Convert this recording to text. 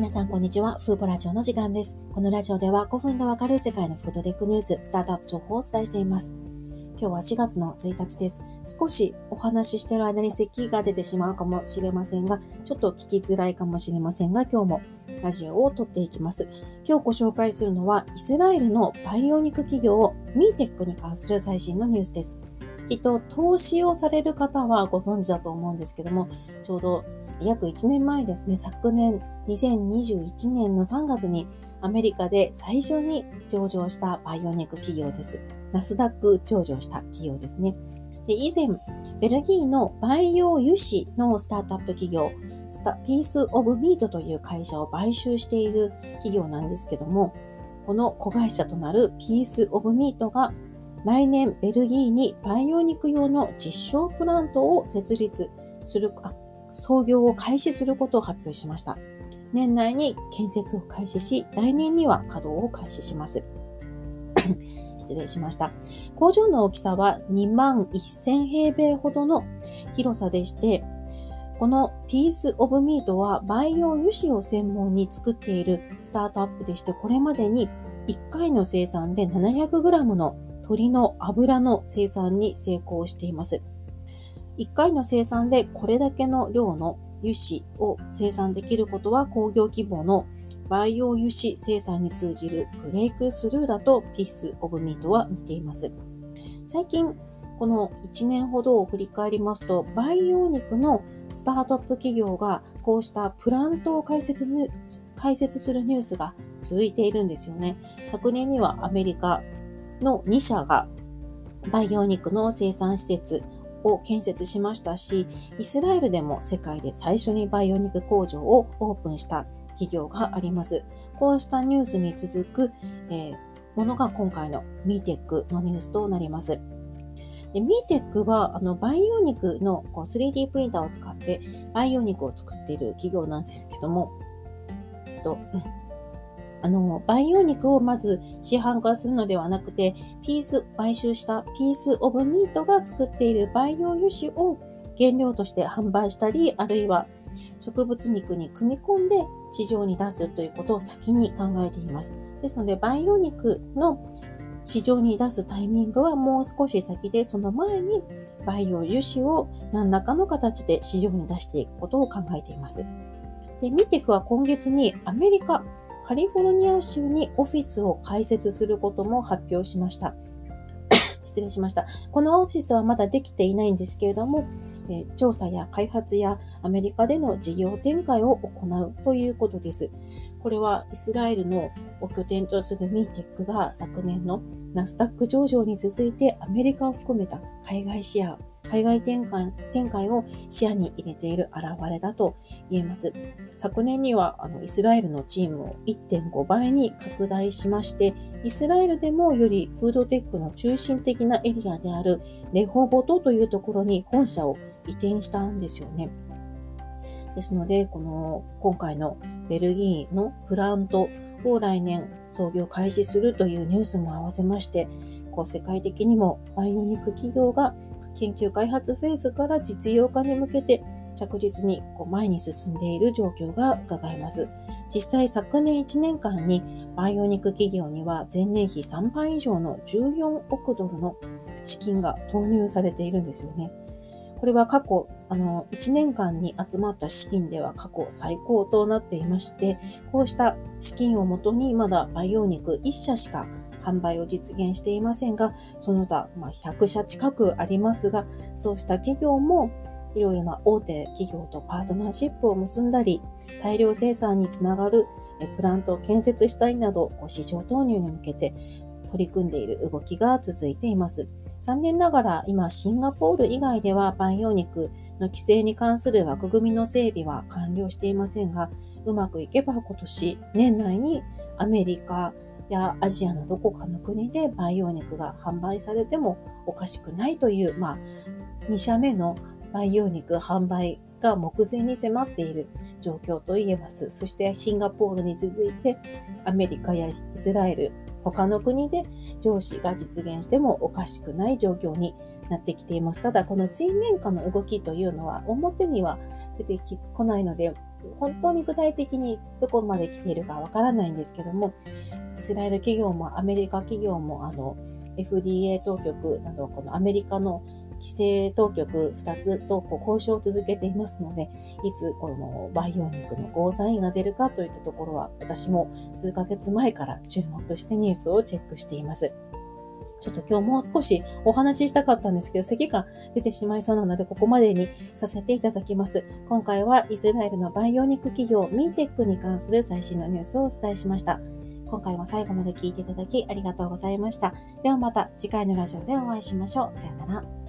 皆さん、こんにちは。フーポラジオの時間です。このラジオでは5分でわかる世界のフードテックニュース、スタートアップ情報をお伝えしています。今日は4月の1日です。少しお話ししている間に咳が出てしまうかもしれませんが、ちょっと聞きづらいかもしれませんが、今日もラジオを撮っていきます。今日ご紹介するのは、イスラエルの培養肉企業ミーテックに関する最新のニュースです。きっと投資をされる方はご存知だと思うんですけども、ちょうど約1年前ですね、昨年2021年の3月にアメリカで最初に上場したバイオニック企業です。ナスダック上場した企業ですね。で以前、ベルギーの培養油脂のスタートアップ企業、スタ Peace of Meat という会社を買収している企業なんですけども、この子会社となる Peace of Meatが来年ベルギーに培養肉用の実証プラントを設立する、あ、創業を開始することを発表しました。年内に建設を開始し、来年には稼働を開始します。失礼しました。工場の大きさは2万1000平米ほどの広さでして、このピースオブミートは培養油脂を専門に作っているスタートアップでして、これまでに1回の生産で 700g の鶏の油の生産に成功しています。1回の生産でこれだけの量の油脂を生産できることは工業規模の培養油脂生産に通じるブレイクスルーだとピースオブミートは見ています。最近、この1年ほどを振り返りますと、培養肉のスタートアップ企業がこうしたプラントを開設開設するニュースが続いているんですよね。昨年にはアメリカの2社が培養肉の生産施設を建設しましたし、イスラエルでも世界で最初に培養肉工場をオープンした企業があります。こうしたニュースに続く、えー、ものが今回のミーテックのニュースとなります。でミーテックは、あの、培養肉のこう 3D プリンターを使って培養肉を作っている企業なんですけども、えっと、あの、培養肉をまず市販化するのではなくて、ピース、買収したピースオブミートが作っている培養油脂を原料として販売したり、あるいは植物肉に組み込んで市場に出すということを先に考えています。ですので、培養肉の市場に出すタイミングはもう少し先で、その前に培養油脂を何らかの形で市場に出していくことを考えています。で、ミテクは今月にアメリカ、カリフォルニア州にオフィスを開設することも発表しました。失礼しました。このオフィスはまだできていないんですけれども、え、調査や開発やアメリカでの事業展開を行うということです。これはイスラエルのを拠点とするミーテックが昨年のナスダック上場に続いてアメリカを含めた海外シェア海外展開展開を視野に入れている表れだと言えます。昨年にはあのイスラエルのチームを1.5倍に拡大しまして、イスラエルでもよりフードテックの中心的なエリアであるレホボトというところに本社を移転したんですよね。ですので、この今回のベルギーのプラントを来年創業開始するというニュースも合わせまして、こう世界的にもバイオニック企業が研究開発フェーズから実用化に向けて着実にこう前に進んでいる状況が伺えます。実際昨年1年間にバイオニック企業には前年比3倍以上の14億ドルの資金が投入されているんですよね。これは過去、あの、1年間に集まった資金では過去最高となっていまして、こうした資金をもとにまだ培養肉1社しか販売を実現していませんが、その他、まあ、100社近くありますが、そうした企業もいろいろな大手企業とパートナーシップを結んだり、大量生産につながるプラントを建設したりなど、市場投入に向けて取り組んでいる動きが続いています。残念ながら今シンガポール以外では培養肉の規制に関する枠組みの整備は完了していませんが、うまくいけば今年年内にアメリカ、やアジアのどこかの国で培養肉が販売されてもおかしくないという、まあ、2社目の培養肉販売が目前に迫っている状況と言えます。そしてシンガポールに続いてアメリカやイスラエル、他の国で上司が実現してもおかしくない状況になってきています。ただ、この水面下の動きというのは表には出てこないので、本当に具体的にどこまで来ているかわからないんですけども、イスラエル企業もアメリカ企業もあの FDA 当局など、このアメリカの規制当局2つとこう交渉を続けていますので、いつこの培養肉のゴーサインが出るかといったところは、私も数ヶ月前から注目してニュースをチェックしています。ちょっと今日もう少しお話ししたかったんですけど、咳が出てしまいそうなので、ここまでにさせていただきます。今回はイスラエルの培養肉企業ミーテックに関する最新のニュースをお伝えしました。今回も最後まで聞いていただきありがとうございました。ではまた次回のラジオでお会いしましょう。さようなら。